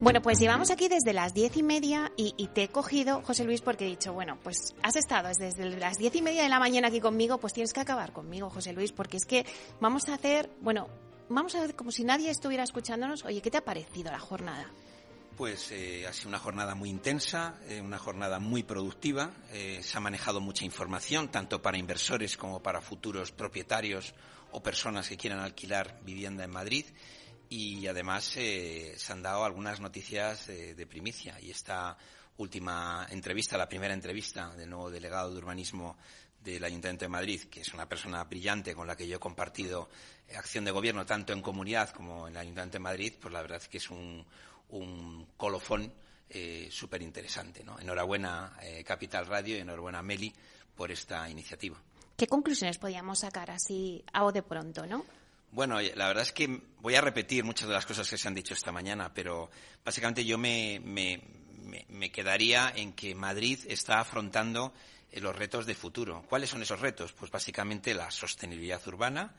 Bueno, pues llevamos aquí desde las diez y media y, te he cogido, José Luis, porque he dicho, bueno, pues has estado desde las diez y media de la mañana aquí conmigo, pues tienes que acabar conmigo, José Luis, porque es que vamos a hacer, bueno, vamos a ver como si nadie estuviera escuchándonos. Oye, ¿qué te ha parecido la jornada? Pues eh, ha sido una jornada muy intensa, eh, una jornada muy productiva. Eh, se ha manejado mucha información, tanto para inversores como para futuros propietarios o personas que quieran alquilar vivienda en Madrid y además eh, se han dado algunas noticias eh, de primicia y esta última entrevista, la primera entrevista del nuevo delegado de urbanismo del Ayuntamiento de Madrid, que es una persona brillante con la que yo he compartido eh, acción de gobierno tanto en comunidad como en el Ayuntamiento de Madrid, pues la verdad es que es un, un colofón eh, súper interesante. Enhorabuena eh, Capital Radio y enhorabuena Meli por esta iniciativa. ¿Qué conclusiones podíamos sacar así a de pronto, no? Bueno, la verdad es que voy a repetir muchas de las cosas que se han dicho esta mañana, pero básicamente yo me, me, me quedaría en que Madrid está afrontando eh, los retos de futuro. ¿Cuáles son esos retos? Pues básicamente la sostenibilidad urbana,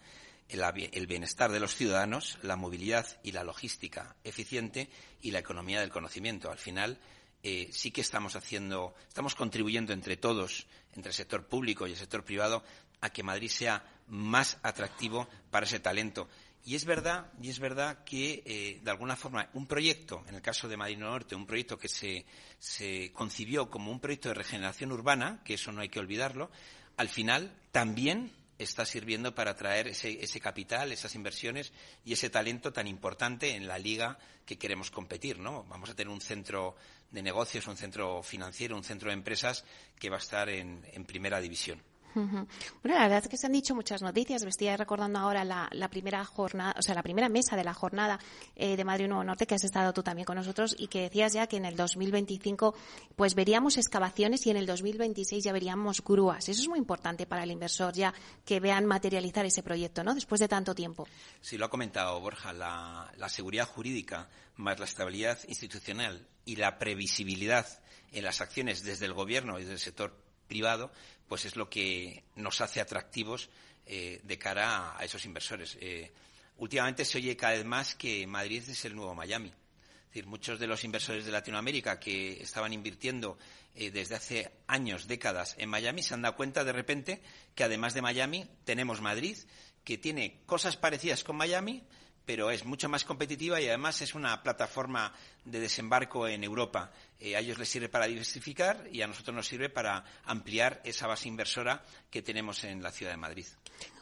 el, bienestar de los ciudadanos, la movilidad y la logística eficiente y la economía del conocimiento. Al final, eh, sí que estamos haciendo, estamos contribuyendo entre todos, entre el sector público y el sector privado, a que Madrid sea más atractivo para ese talento. Y es verdad, y es verdad que, eh, de alguna forma, un proyecto, en el caso de Madrid Norte, un proyecto que se, se concibió como un proyecto de regeneración urbana, que eso no hay que olvidarlo, al final también está sirviendo para atraer ese, ese, capital, esas inversiones y ese talento tan importante en la liga que queremos competir, ¿no? Vamos a tener un centro de negocios, un centro financiero, un centro de empresas que va a estar en, en primera división. Bueno, la verdad es que se han dicho muchas noticias. Me estoy recordando ahora la, primera jornada, o sea, la primera mesa de la jornada eh, de Madrid Nuevo Norte que has estado tú también con nosotros y que decías ya que en el 2025 pues veríamos excavaciones y en el 2026 ya veríamos grúas. Eso es muy importante para el inversor ya que vean materializar ese proyecto, ¿no? Después de tanto tiempo. Sí, lo ha comentado Borja. La, la seguridad jurídica más la estabilidad institucional y la previsibilidad en las acciones desde el gobierno y desde el sector privado, pues es lo que nos hace atractivos eh, de cara a, esos inversores. Eh, últimamente se oye cada vez más que Madrid es el nuevo Miami. Es decir, muchos de los inversores de Latinoamérica que estaban invirtiendo eh, desde hace años, décadas en Miami, se han dado cuenta de repente que además de Miami tenemos Madrid, que tiene cosas parecidas con Miami, pero es mucho más competitiva y además es una plataforma de desembarco en Europa. Eh, a ellos les sirve para diversificar y a nosotros nos sirve para ampliar esa base inversora que tenemos en la ciudad de Madrid.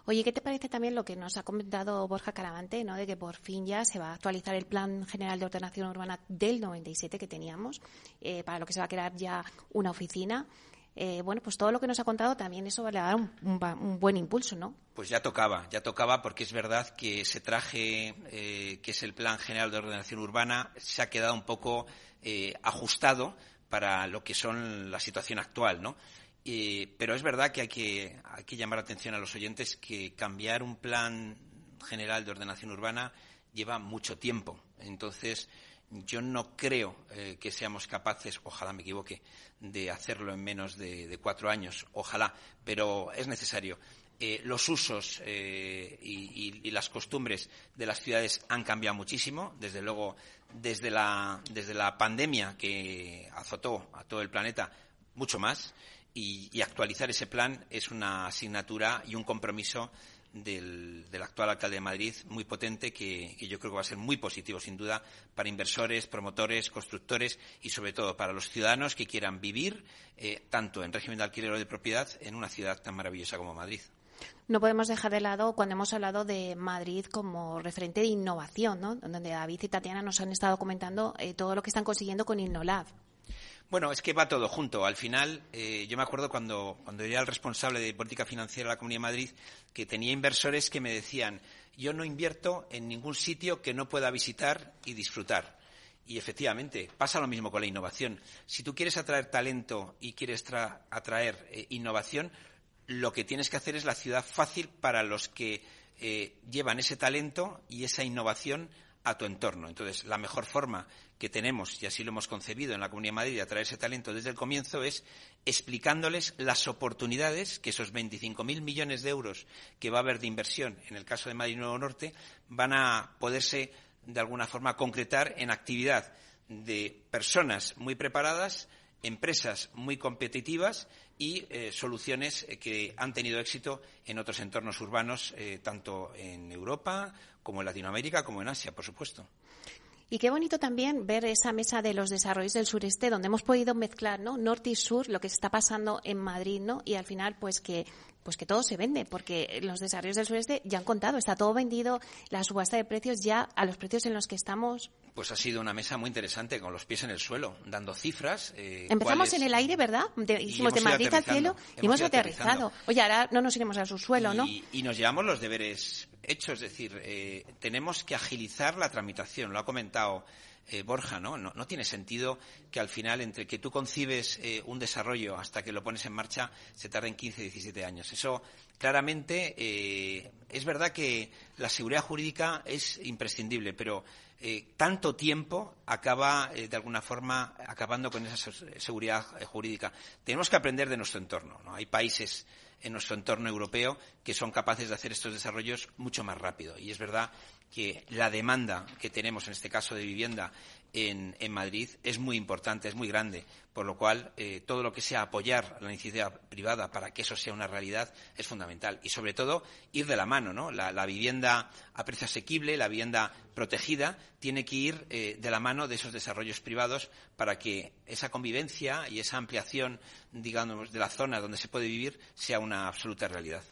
Oye, ¿qué te parece también lo que nos ha comentado Borja Caravante, ¿no? de que por fin ya se va a actualizar el Plan General de Ordenación Urbana del 97 que teníamos, eh, para lo que se va a crear ya una oficina? Eh, bueno, pues todo lo que nos ha contado también eso le va a dar un, buen impulso, ¿no? Pues ya tocaba, ya tocaba porque es verdad que ese traje eh, que es el Plan General de Ordenación Urbana se ha quedado un poco eh, ajustado para lo que son la situación actual, ¿no? Pero es verdad que hay, que hay que llamar la atención a los oyentes que cambiar un plan general de ordenación urbana lleva mucho tiempo. Entonces, yo no creo eh, que seamos capaces, ojalá me equivoque, de hacerlo en menos de, cuatro años, ojalá, pero es necesario. Eh, los usos eh, y, las costumbres de las ciudades han cambiado muchísimo, desde luego desde la, desde la pandemia que azotó a todo el planeta, mucho más, y actualizar ese plan es una asignatura y un compromiso del, actual alcalde de Madrid muy potente que, que, yo creo que va a ser muy positivo, sin duda, para inversores, promotores, constructores y, sobre todo, para los ciudadanos que quieran vivir eh, tanto en régimen de alquiler o de propiedad en una ciudad tan maravillosa como Madrid. No podemos dejar de lado cuando hemos hablado de Madrid como referente de innovación, ¿no? donde David y Tatiana nos han estado comentando eh, todo lo que están consiguiendo con InnoLab. Bueno, es que va todo junto. Al final, eh, yo me acuerdo cuando, cuando era el responsable de política financiera de la Comunidad de Madrid, que tenía inversores que me decían, yo no invierto en ningún sitio que no pueda visitar y disfrutar. Y efectivamente, pasa lo mismo con la innovación. Si tú quieres atraer talento y quieres atraer eh, innovación, lo que tienes que hacer es la ciudad fácil para los que eh, llevan ese talento y esa innovación a tu entorno. Entonces, la mejor forma que tenemos, y así lo hemos concebido en la Comunidad de Madrid, de atraer ese talento desde el comienzo, es explicándoles las oportunidades que esos 25.000 millones de euros que va a haber de inversión en el caso de Madrid Nuevo Norte van a poderse, de alguna forma, concretar en actividad de personas muy preparadas, empresas muy competitivas y eh, soluciones eh, que han tenido éxito en otros entornos urbanos, eh, tanto en Europa como en Latinoamérica, como en Asia, por supuesto. Y qué bonito también ver esa mesa de los desarrollos del sureste, donde hemos podido mezclar, ¿no? Norte y sur, lo que está pasando en Madrid, ¿no? Y al final, pues que pues que todo se vende, porque los desarrollos del sureste ya han contado, está todo vendido, la subasta de precios ya a los precios en los que estamos. Pues ha sido una mesa muy interesante, con los pies en el suelo, dando cifras. Eh, Empezamos en el aire, ¿verdad? hicimos de Madrid al cielo y hemos aterrizado. Oye, ahora no nos iremos al subsuelo, ¿no? Y nos llevamos los deberes hechos, es decir, eh, tenemos que agilizar la tramitación, lo ha comentado eh, Borja, ¿no? ¿no? tiene sentido que al final, entre que tú concibes eh, un desarrollo hasta que lo pones en marcha, se tarden 15, 17 años. Eso, claramente, eh, es verdad que la seguridad jurídica es imprescindible, pero tanto tiempo acaba, de alguna forma, acabando con esa seguridad jurídica. Tenemos que aprender de nuestro entorno. ¿no? Hay países en nuestro entorno europeo que son capaces de hacer estos desarrollos mucho más rápido. Y es verdad que la demanda que tenemos en este caso de vivienda en, Madrid es muy importante, es muy grande, por lo cual eh, todo lo que sea apoyar la iniciativa privada para que eso sea una realidad es fundamental. Y sobre todo ir de la mano, ¿no? La, vivienda a precio asequible, la vivienda protegida, tiene que ir eh, de la mano de esos desarrollos privados para que esa convivencia y esa ampliación, digamos, de la zona donde se puede vivir sea una absoluta realidad.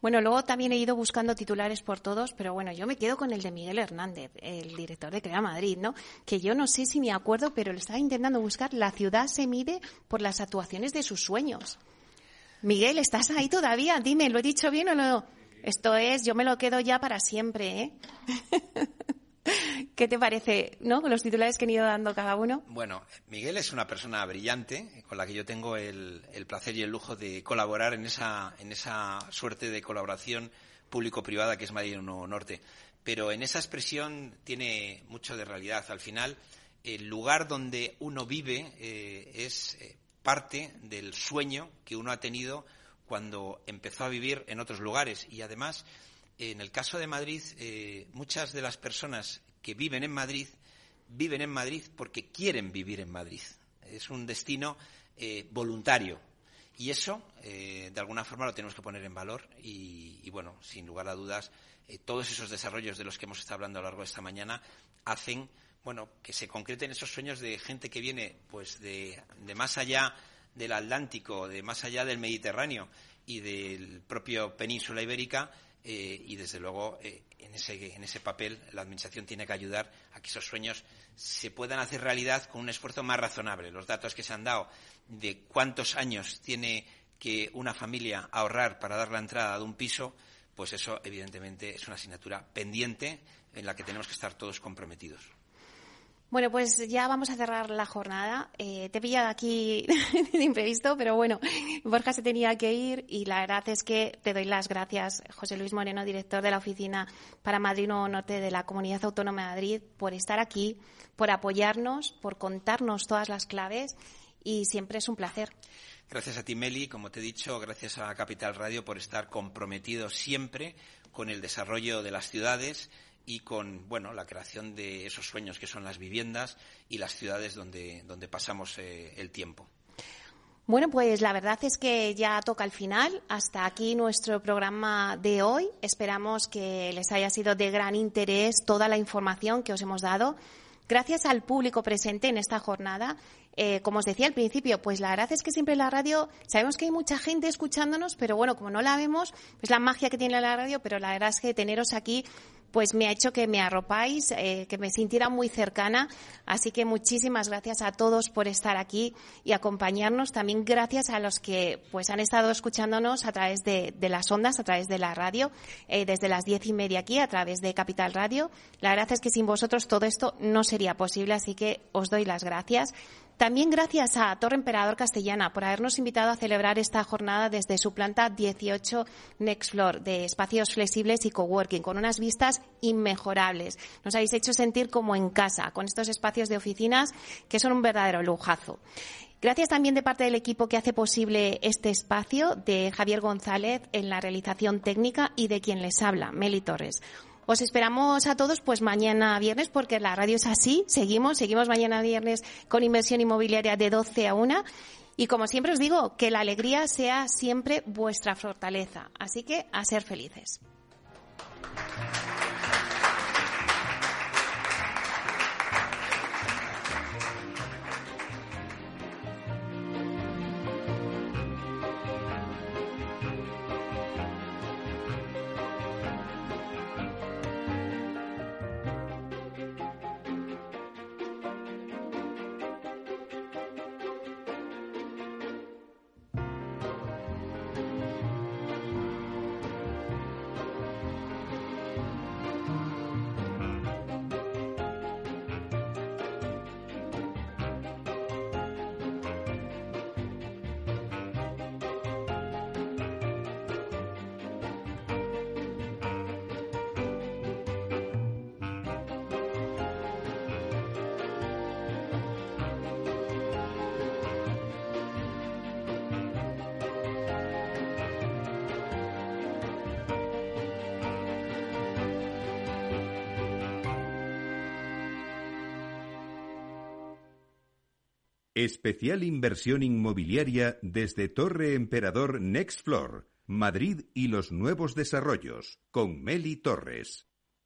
Bueno, luego también he ido buscando titulares por todos, pero bueno, yo me quedo con el de Miguel Hernández, el director de Crea Madrid, ¿no? Que yo no sé si me acuerdo, pero le estaba intentando buscar. La ciudad se mide por las actuaciones de sus sueños. Miguel, ¿estás ahí todavía? Dime, ¿lo he dicho bien o no? Esto es, yo me lo quedo ya para siempre, ¿eh? ¿Qué te parece, no? Los titulares que han ido dando cada uno. Bueno, Miguel es una persona brillante con la que yo tengo el, placer y el lujo de colaborar en esa, en esa suerte de colaboración público-privada que es Madrid Nuevo Norte. Pero en esa expresión tiene mucho de realidad. Al final, el lugar donde uno vive eh, es eh, parte del sueño que uno ha tenido cuando empezó a vivir en otros lugares. Y además, en el caso de Madrid, eh, muchas de las personas que viven en Madrid viven en Madrid porque quieren vivir en Madrid. Es un destino eh, voluntario. Y eso, eh, de alguna forma, lo tenemos que poner en valor. Y, bueno, sin lugar a dudas, todos esos desarrollos de los que hemos estado hablando a lo largo de esta mañana hacen bueno, que se concreten esos sueños de gente que viene pues de más allá del Atlántico, de más allá del Mediterráneo y del propio península ibérica eh, y desde luego eh, en, ese, en ese papel la Administración tiene que ayudar a que esos sueños se puedan hacer realidad con un esfuerzo más razonable. Los datos que se han dado de cuántos años tiene que una familia ahorrar para dar la entrada de un piso, pues eso evidentemente es una asignatura pendiente en la que tenemos que estar todos comprometidos. Bueno, pues ya vamos a cerrar la jornada. Eh, te he pillado aquí de imprevisto, pero bueno, Borja se tenía que ir y la verdad es que te doy las gracias, José Luis Moreno, director de la Oficina para Madrid Nuevo Norte de la Comunidad Autónoma de Madrid, por estar aquí, por apoyarnos, por contarnos todas las claves y siempre es un placer. Gracias a ti, Meli. Como te he dicho, gracias a Capital Radio por estar comprometido siempre con el desarrollo de las ciudades y con bueno la creación de esos sueños que son las viviendas y las ciudades donde, donde pasamos eh, el tiempo. Bueno, pues la verdad es que ya toca el final. Hasta aquí nuestro programa de hoy. Esperamos que les haya sido de gran interés toda la información que os hemos dado. Gracias al público presente en esta jornada. Eh, como os decía al principio, pues la verdad es que siempre la radio, sabemos que hay mucha gente escuchándonos, pero bueno, como no la vemos, es la magia que tiene la radio, pero la verdad es que teneros aquí pues me ha hecho que me arropáis, eh, que me sintiera muy cercana. Así que muchísimas gracias a todos por estar aquí y acompañarnos. También gracias a los que pues han estado escuchándonos a través de, las ondas, a través de la radio, eh, desde las diez y media aquí, a través de Capital Radio. La verdad es que sin vosotros todo esto no sería posible, así que os doy las gracias. También gracias a Torre Emperador Castellana por habernos invitado a celebrar esta jornada desde su planta 18 Next Floor de espacios flexibles y coworking con unas vistas inmejorables. Nos habéis hecho sentir como en casa con estos espacios de oficinas que son un verdadero lujazo. Gracias también de parte del equipo que hace posible este espacio, de Javier González en la realización técnica y de quien les habla, Meli Torres. Os esperamos a todos pues mañana viernes porque la radio es así. Seguimos, seguimos mañana viernes con inversión inmobiliaria de 12 a 1. Y como siempre os digo, que la alegría sea siempre vuestra fortaleza. Así que a ser felices. Especial inversión inmobiliaria desde Torre Emperador Next Floor, Madrid y los nuevos desarrollos, con Meli Torres.